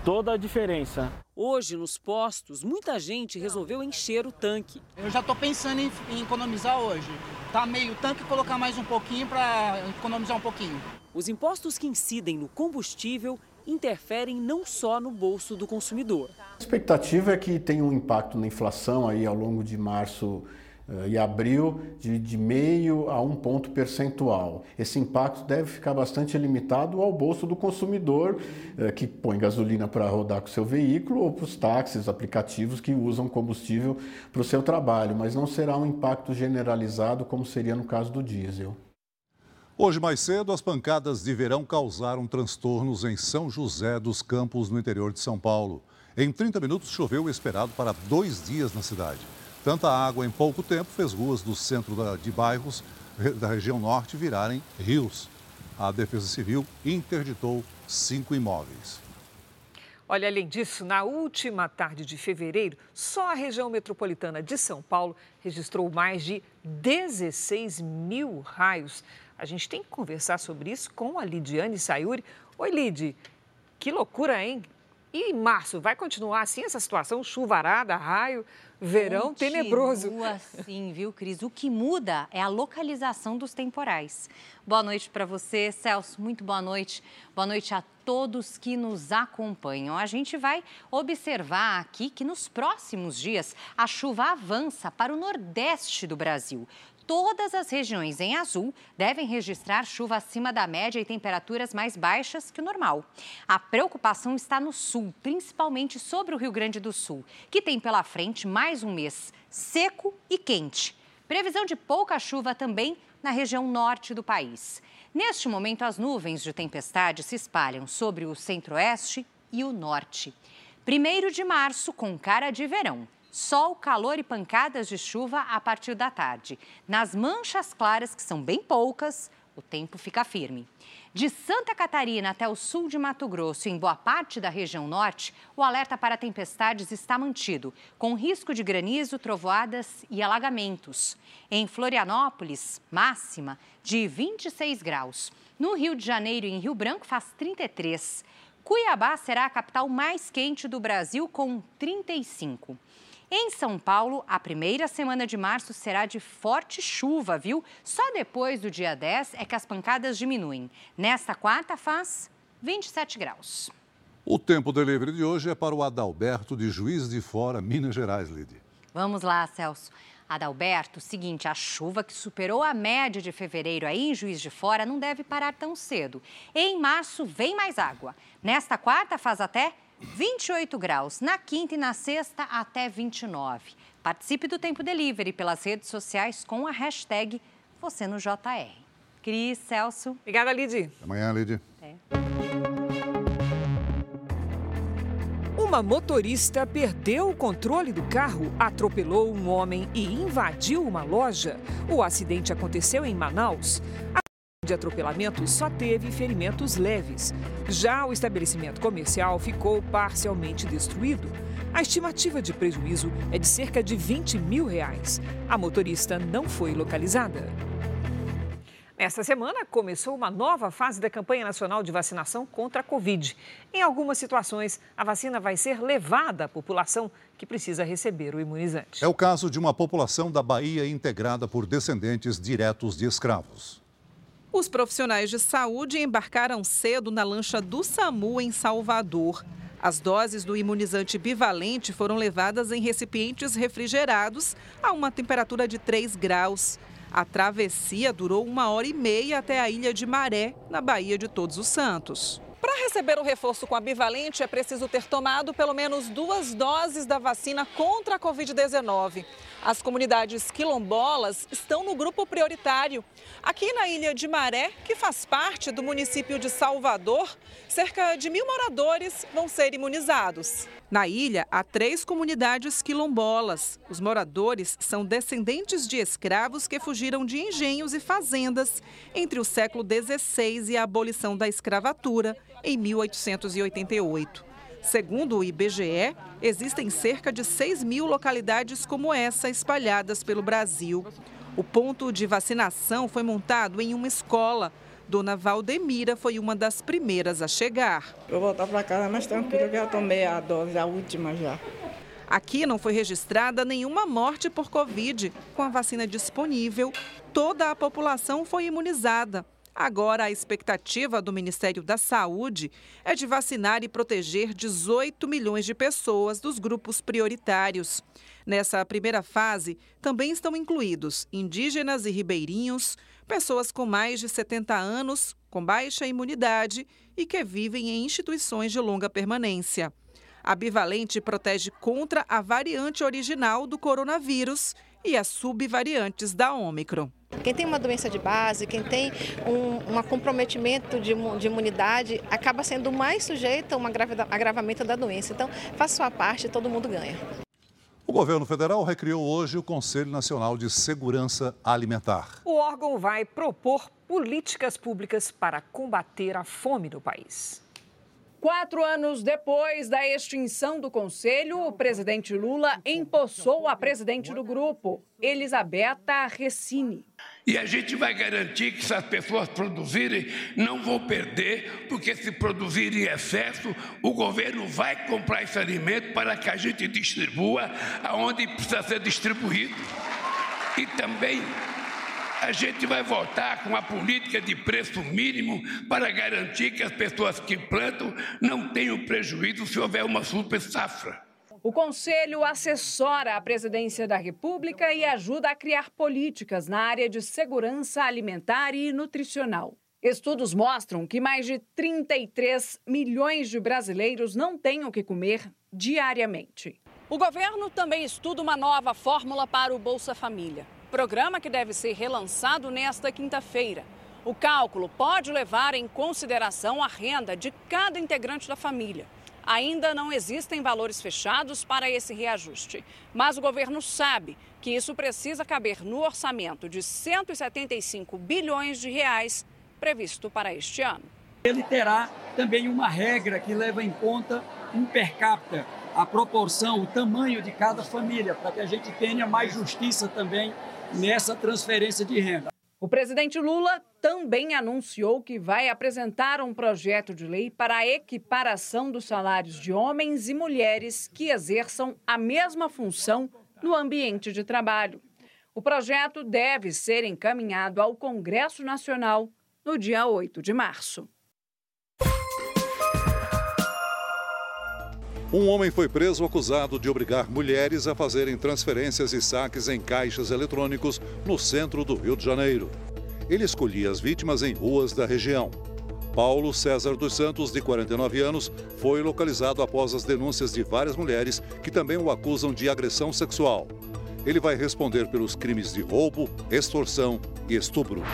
toda a diferença. Hoje, nos postos, muita gente resolveu encher o tanque. Eu já estou pensando em, em, economizar hoje. Tá meio tanque, colocar mais um pouquinho para economizar um pouquinho. Os impostos que incidem no combustível interferem não só no bolso do consumidor. A expectativa é que tenha um impacto na inflação aí ao longo de março e abril de, de meio a um ponto percentual. Esse impacto deve ficar bastante limitado ao bolso do consumidor uh, que põe gasolina para rodar com seu veículo ou para os táxis, aplicativos que usam combustível para o seu trabalho, mas não será um impacto generalizado como seria no caso do diesel. Hoje mais cedo, as pancadas de verão causaram transtornos em São José dos Campos, no interior de São Paulo. Em 30 minutos, choveu o esperado para dois dias na cidade. Tanta água em pouco tempo fez ruas do centro de bairros da região norte virarem rios. A Defesa Civil interditou cinco imóveis. Olha, além disso, na última tarde de fevereiro, só a região metropolitana de São Paulo registrou mais de 16 mil raios. A gente tem que conversar sobre isso com a Lidiane Sayuri. Oi, Lid, que loucura, hein? E março, vai continuar assim essa situação? Chuvarada, raio, verão Continua tenebroso. assim, viu, Cris? O que muda é a localização dos temporais. Boa noite para você, Celso. Muito boa noite. Boa noite a todos que nos acompanham. A gente vai observar aqui que nos próximos dias a chuva avança para o nordeste do Brasil Todas as regiões em azul devem registrar chuva acima da média e temperaturas mais baixas que o normal. A preocupação está no sul, principalmente sobre o Rio Grande do Sul, que tem pela frente mais um mês seco e quente. Previsão de pouca chuva também na região norte do país. Neste momento, as nuvens de tempestade se espalham sobre o centro-oeste e o norte. Primeiro de março, com cara de verão sol, calor e pancadas de chuva a partir da tarde. Nas manchas claras, que são bem poucas, o tempo fica firme. De Santa Catarina até o sul de Mato Grosso e em boa parte da região norte, o alerta para tempestades está mantido, com risco de granizo, trovoadas e alagamentos. Em Florianópolis, máxima de 26 graus. No Rio de Janeiro e em Rio Branco faz 33. Cuiabá será a capital mais quente do Brasil, com 35. Em São Paulo, a primeira semana de março será de forte chuva, viu? Só depois do dia 10 é que as pancadas diminuem. Nesta quarta faz 27 graus. O tempo delivery de hoje é para o Adalberto de Juiz de Fora, Minas Gerais, Lide. Vamos lá, Celso. Adalberto, seguinte, a chuva que superou a média de fevereiro aí em Juiz de Fora não deve parar tão cedo. Em março vem mais água. Nesta quarta faz até 28 graus. Na quinta e na sexta, até 29. Participe do Tempo Delivery pelas redes sociais com a hashtag você no JR. Cris, Celso. Obrigada, Lid. Até amanhã, Lid. Uma motorista perdeu o controle do carro, atropelou um homem e invadiu uma loja. O acidente aconteceu em Manaus. De atropelamento só teve ferimentos leves. Já o estabelecimento comercial ficou parcialmente destruído. A estimativa de prejuízo é de cerca de 20 mil reais. A motorista não foi localizada. Nesta semana, começou uma nova fase da campanha nacional de vacinação contra a Covid. Em algumas situações, a vacina vai ser levada à população que precisa receber o imunizante. É o caso de uma população da Bahia integrada por descendentes diretos de escravos. Os profissionais de saúde embarcaram cedo na lancha do SAMU em Salvador. As doses do imunizante bivalente foram levadas em recipientes refrigerados a uma temperatura de 3 graus. A travessia durou uma hora e meia até a ilha de Maré, na Baía de Todos os Santos. Para receber o reforço com a bivalente, é preciso ter tomado pelo menos duas doses da vacina contra a Covid-19. As comunidades quilombolas estão no grupo prioritário. Aqui na Ilha de Maré, que faz parte do município de Salvador, cerca de mil moradores vão ser imunizados. Na ilha, há três comunidades quilombolas. Os moradores são descendentes de escravos que fugiram de engenhos e fazendas entre o século XVI e a abolição da escravatura em 1888. Segundo o IBGE, existem cerca de 6 mil localidades como essa espalhadas pelo Brasil. O ponto de vacinação foi montado em uma escola. Dona Valdemira foi uma das primeiras a chegar. Eu vou voltar para casa mais tranquilo, que já tomei a dose, a última já. Aqui não foi registrada nenhuma morte por Covid. Com a vacina disponível, toda a população foi imunizada. Agora, a expectativa do Ministério da Saúde é de vacinar e proteger 18 milhões de pessoas dos grupos prioritários. Nessa primeira fase, também estão incluídos indígenas e ribeirinhos, pessoas com mais de 70 anos, com baixa imunidade e que vivem em instituições de longa permanência. A bivalente protege contra a variante original do coronavírus e as subvariantes da Ômicron. Quem tem uma doença de base, quem tem um, um comprometimento de, de, imunidade, acaba sendo mais sujeito a um agravamento da doença. Então, faça sua parte, todo mundo ganha. O governo federal recriou hoje o Conselho Nacional de Segurança Alimentar. O órgão vai propor políticas públicas para combater a fome no país. Quatro anos depois da extinção do Conselho, o presidente Lula empossou a presidente do grupo, Elisabetta Recine. E a gente vai garantir que se as pessoas produzirem, não vão perder, porque se produzirem em excesso, o governo vai comprar esse alimento para que a gente distribua aonde precisa ser distribuído. E também a gente vai voltar com a política de preço mínimo para garantir que as pessoas que plantam não tenham prejuízo se houver uma super safra. O Conselho assessora a presidência da República e ajuda a criar políticas na área de segurança alimentar e nutricional. Estudos mostram que mais de 33 milhões de brasileiros não têm o que comer diariamente. O governo também estuda uma nova fórmula para o Bolsa Família, programa que deve ser relançado nesta quinta-feira. O cálculo pode levar em consideração a renda de cada integrante da família. Ainda não existem valores fechados para esse reajuste, mas o governo sabe que isso precisa caber no orçamento de 175 bilhões de reais previsto para este ano. Ele terá também uma regra que leva em conta um per capita, a proporção, o tamanho de cada família, para que a gente tenha mais justiça também nessa transferência de renda. O presidente Lula também anunciou que vai apresentar um projeto de lei para a equiparação dos salários de homens e mulheres que exerçam a mesma função no ambiente de trabalho. O projeto deve ser encaminhado ao Congresso Nacional no dia 8 de março. Um homem foi preso acusado de obrigar mulheres a fazerem transferências e saques em caixas eletrônicos no centro do Rio de Janeiro. Ele escolhia as vítimas em ruas da região. Paulo César dos Santos, de 49 anos, foi localizado após as denúncias de várias mulheres que também o acusam de agressão sexual. Ele vai responder pelos crimes de roubo, extorsão e estupro.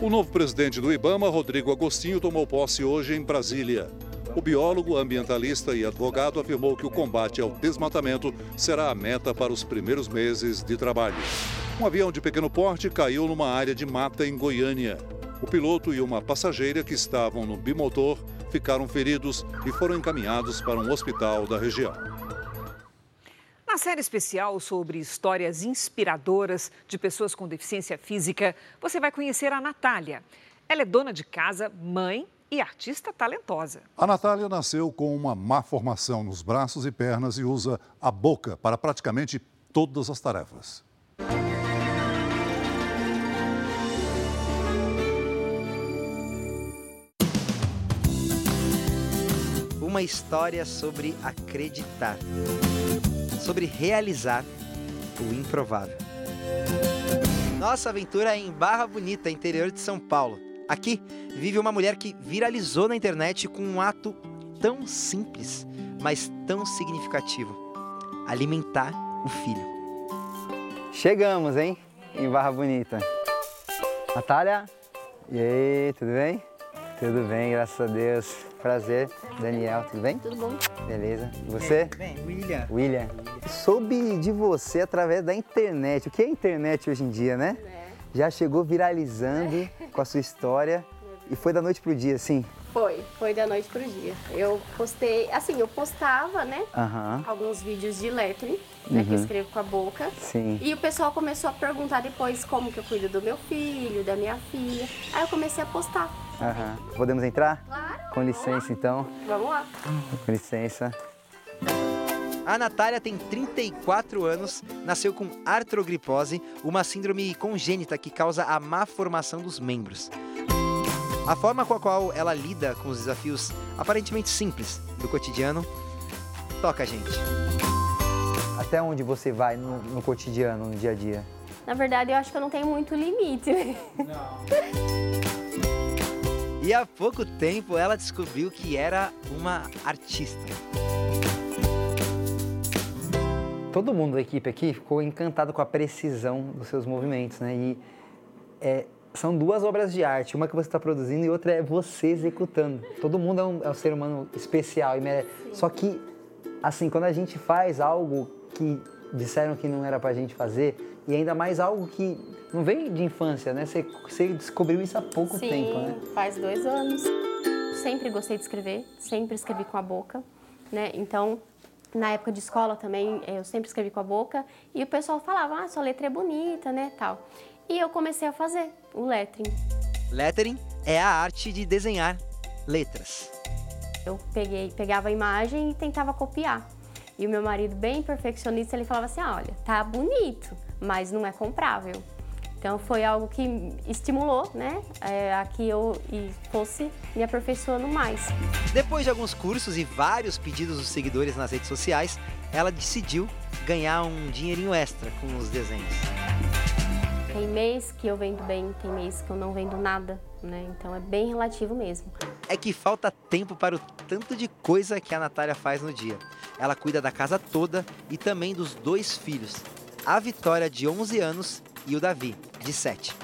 O novo presidente do Ibama, Rodrigo Agostinho, tomou posse hoje em Brasília. O biólogo, ambientalista e advogado afirmou que o combate ao desmatamento será a meta para os primeiros meses de trabalho. Um avião de pequeno porte caiu numa área de mata em Goiânia. O piloto e uma passageira que estavam no bimotor ficaram feridos e foram encaminhados para um hospital da região. Na série especial sobre histórias inspiradoras de pessoas com deficiência física, você vai conhecer a Natália. Ela é dona de casa, mãe e artista talentosa. A Natália nasceu com uma má formação nos braços e pernas e usa a boca para praticamente todas as tarefas. Uma história sobre acreditar sobre realizar o improvável. Nossa aventura é em Barra Bonita, interior de São Paulo. Aqui vive uma mulher que viralizou na internet com um ato tão simples, mas tão significativo: alimentar o filho. Chegamos, hein? Em Barra Bonita. Natália? E aí, tudo bem? Tudo bem, graças a Deus. Prazer. Daniel, tudo bem? Tudo bom. Beleza. E você? Bem, bem, William. William. Soube de você através da internet. O que é internet hoje em dia, né? É. Já chegou viralizando com a sua história e foi da noite pro dia, sim? Foi, foi da noite pro dia. Eu postei, assim, eu postava, né? Uhum. Alguns vídeos de lettering, né? Uhum. Que eu uhum. escrevo com a boca. Sim. E o pessoal começou a perguntar depois como que eu cuido do meu filho, da minha filha. Aí eu comecei a postar. Uhum. Podemos entrar? Claro. Com licença, então. Vamos lá. Com licença. A Natália tem 34 anos, nasceu com artrogripose, uma síndrome congênita que causa a má formação dos membros. A forma com a qual ela lida com os desafios aparentemente simples do cotidiano toca a gente. Até onde você vai no, no cotidiano, no dia a dia? Na verdade, eu acho que eu não tenho muito limite. Não. e há pouco tempo ela descobriu que era uma artista. Todo mundo da equipe aqui ficou encantado com a precisão dos seus movimentos, né? E é, são duas obras de arte, uma que você está produzindo e outra é você executando. Todo mundo é um, é um ser humano especial e merece. Só que, assim, quando a gente faz algo que disseram que não era pra gente fazer, e ainda mais algo que não vem de infância, né? Você, você descobriu isso há pouco Sim, tempo, né? faz dois anos. Sempre gostei de escrever, sempre escrevi com a boca, né? Então, na época de escola também, eu sempre escrevi com a boca, e o pessoal falava, ah, sua letra é bonita, né, tal. E eu comecei a fazer o lettering. Lettering é a arte de desenhar letras. Eu peguei, pegava a imagem e tentava copiar. E o meu marido, bem perfeccionista, ele falava assim: ah, olha, tá bonito, mas não é comprável. Então foi algo que estimulou, né, é, a que eu fosse me aperfeiçoando mais. Depois de alguns cursos e vários pedidos dos seguidores nas redes sociais, ela decidiu ganhar um dinheirinho extra com os desenhos. Tem mês que eu vendo bem, tem mês que eu não vendo nada, né? Então é bem relativo mesmo. É que falta tempo para o tanto de coisa que a Natália faz no dia. Ela cuida da casa toda e também dos dois filhos, a Vitória, de 11 anos, e o Davi, de 7.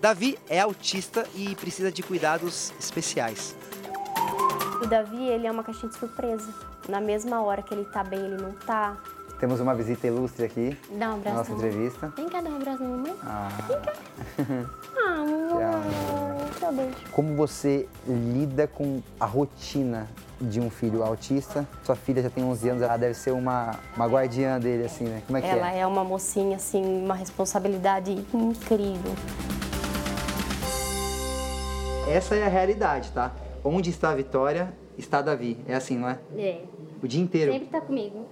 Davi é autista e precisa de cuidados especiais. O Davi, ele é uma caixinha de surpresa. Na mesma hora que ele tá bem, ele não tá. Temos uma visita ilustre aqui. Dá um abraço. Na nossa entrevista. Vem cá dar um abraço na mamãe. Ah. Vem cá. *laughs* Ah, mamãe. Tchau, beijo. Como você lida com a rotina de um filho autista? Sua filha já tem 11 anos, ela deve ser uma, uma guardiã dele, assim, né? Como é que Ela é? é uma mocinha, assim, uma responsabilidade incrível. Essa é a realidade, tá? Onde está a Vitória, está Davi. É assim, não é? É. O dia inteiro. Sempre tá comigo.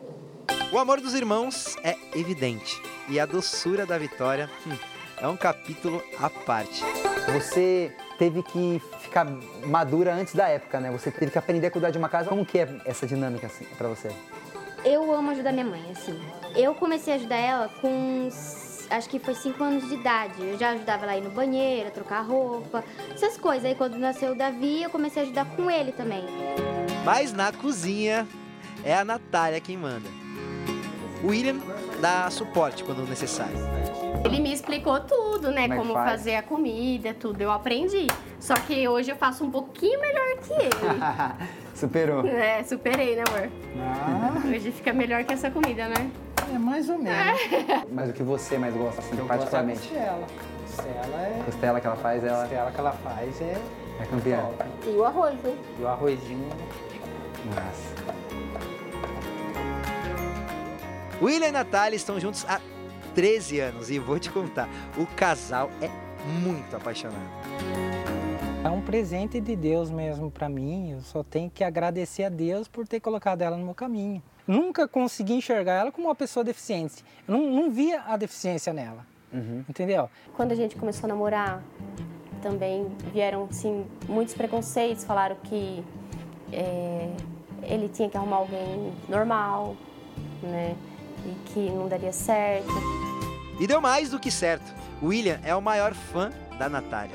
O amor dos irmãos é evidente. E a doçura da Vitória hum, é um capítulo à parte. Você teve que ficar madura antes da época, né? Você teve que aprender a cuidar de uma casa. Como que é essa dinâmica assim, para você? Eu amo ajudar minha mãe, assim. Eu comecei a ajudar ela com, acho que foi 5 anos de idade. Eu já ajudava ela a ir no banheiro, a trocar roupa, essas coisas. Aí quando nasceu o Davi, eu comecei a ajudar com ele também. Mas na cozinha é a Natália quem manda. O William dá suporte quando necessário. Ele me explicou tudo, né? Como é Como, faz? fazer a comida, tudo. Eu aprendi. Só que hoje eu faço um pouquinho melhor que ele. *laughs* Superou. é, superei, né, amor? Ah. Hoje fica melhor que essa comida, né? É mais ou menos. Mas o que você mais gosta, assim, Eu particularmente? gosto da costela. Costela é. Costela que ela faz, ela Costela que ela faz é. é campeã. E o arroz, né? E o arrozinho. Nossa. William e Natália estão juntos há 13 anos e vou te contar, o casal é muito apaixonado. É um presente de Deus mesmo para mim. Eu só tenho que agradecer a Deus por ter colocado ela no meu caminho. Nunca consegui enxergar ela como uma pessoa deficiente. Eu não, não via a deficiência nela. Entendeu? Quando a gente começou a namorar, também vieram sim muitos preconceitos. Falaram que é, ele tinha que arrumar alguém normal, né? E que não daria certo. E deu mais do que certo. William é o maior fã da Natália.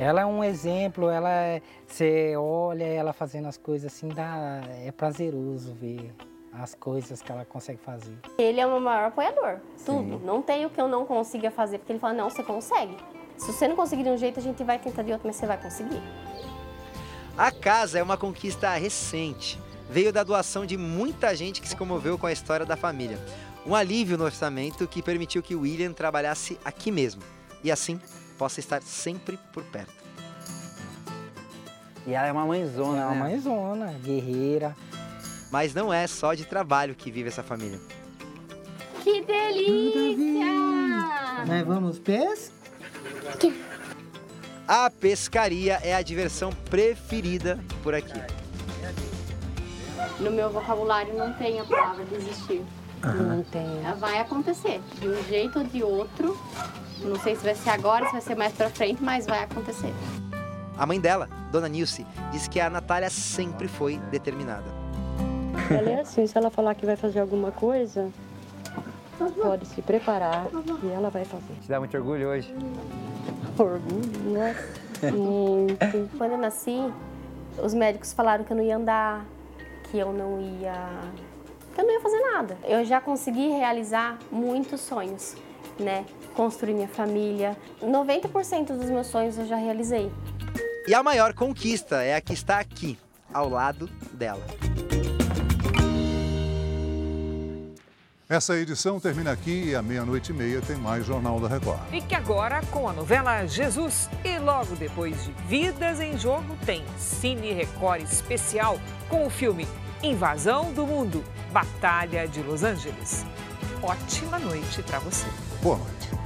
Ela é um exemplo, ela é, você olha ela fazendo as coisas assim, dá, é prazeroso ver as coisas que ela consegue fazer. Ele é o meu maior apoiador. Tudo. Não tem o que eu não consiga fazer, porque ele fala, não, você consegue. Se você não conseguir de um jeito, a gente vai tentar de outro, mas você vai conseguir. A casa é uma conquista recente. Veio da doação de muita gente que se comoveu com a história da família. Um alívio no orçamento que permitiu que William trabalhasse aqui mesmo. E assim possa estar sempre por perto. E ela é uma mãezona, É uma né? mãezona, guerreira. Mas não é só de trabalho que vive essa família. Que delícia! Nós vamos pés? A pescaria é a diversão preferida por aqui. No meu vocabulário não tem a palavra desistir. Não tem. Vai acontecer, de um jeito ou de outro. Não sei se vai ser agora, se vai ser mais pra frente, mas vai acontecer. A mãe dela, Dona Nilce, diz que a Natália sempre foi determinada. Ela é assim, se ela falar que vai fazer alguma coisa, pode se preparar e ela vai fazer. Te dá muito orgulho hoje? Orgulho, nossa, *laughs* muito. Quando eu nasci, os médicos falaram que eu não ia andar, que eu não ia. que eu não ia fazer nada. Eu já consegui realizar muitos sonhos, né? Construir minha família. 90% dos meus sonhos eu já realizei. E a maior conquista é a que está aqui, ao lado dela. Essa edição termina aqui e à meia-noite e meia tem mais Jornal da Record. Fique agora com a novela Jesus e logo depois de Vidas em Jogo tem Cine Record especial com o filme Invasão do Mundo, Batalha de Los Angeles. Ótima noite para você. Boa noite.